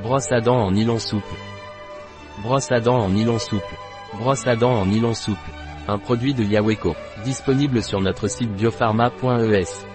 Brosse à dents en nylon souple. Brosse à dents en nylon souple. Brosse à dents en nylon souple. Un produit de Yaweco. Disponible sur notre site biopharma.es.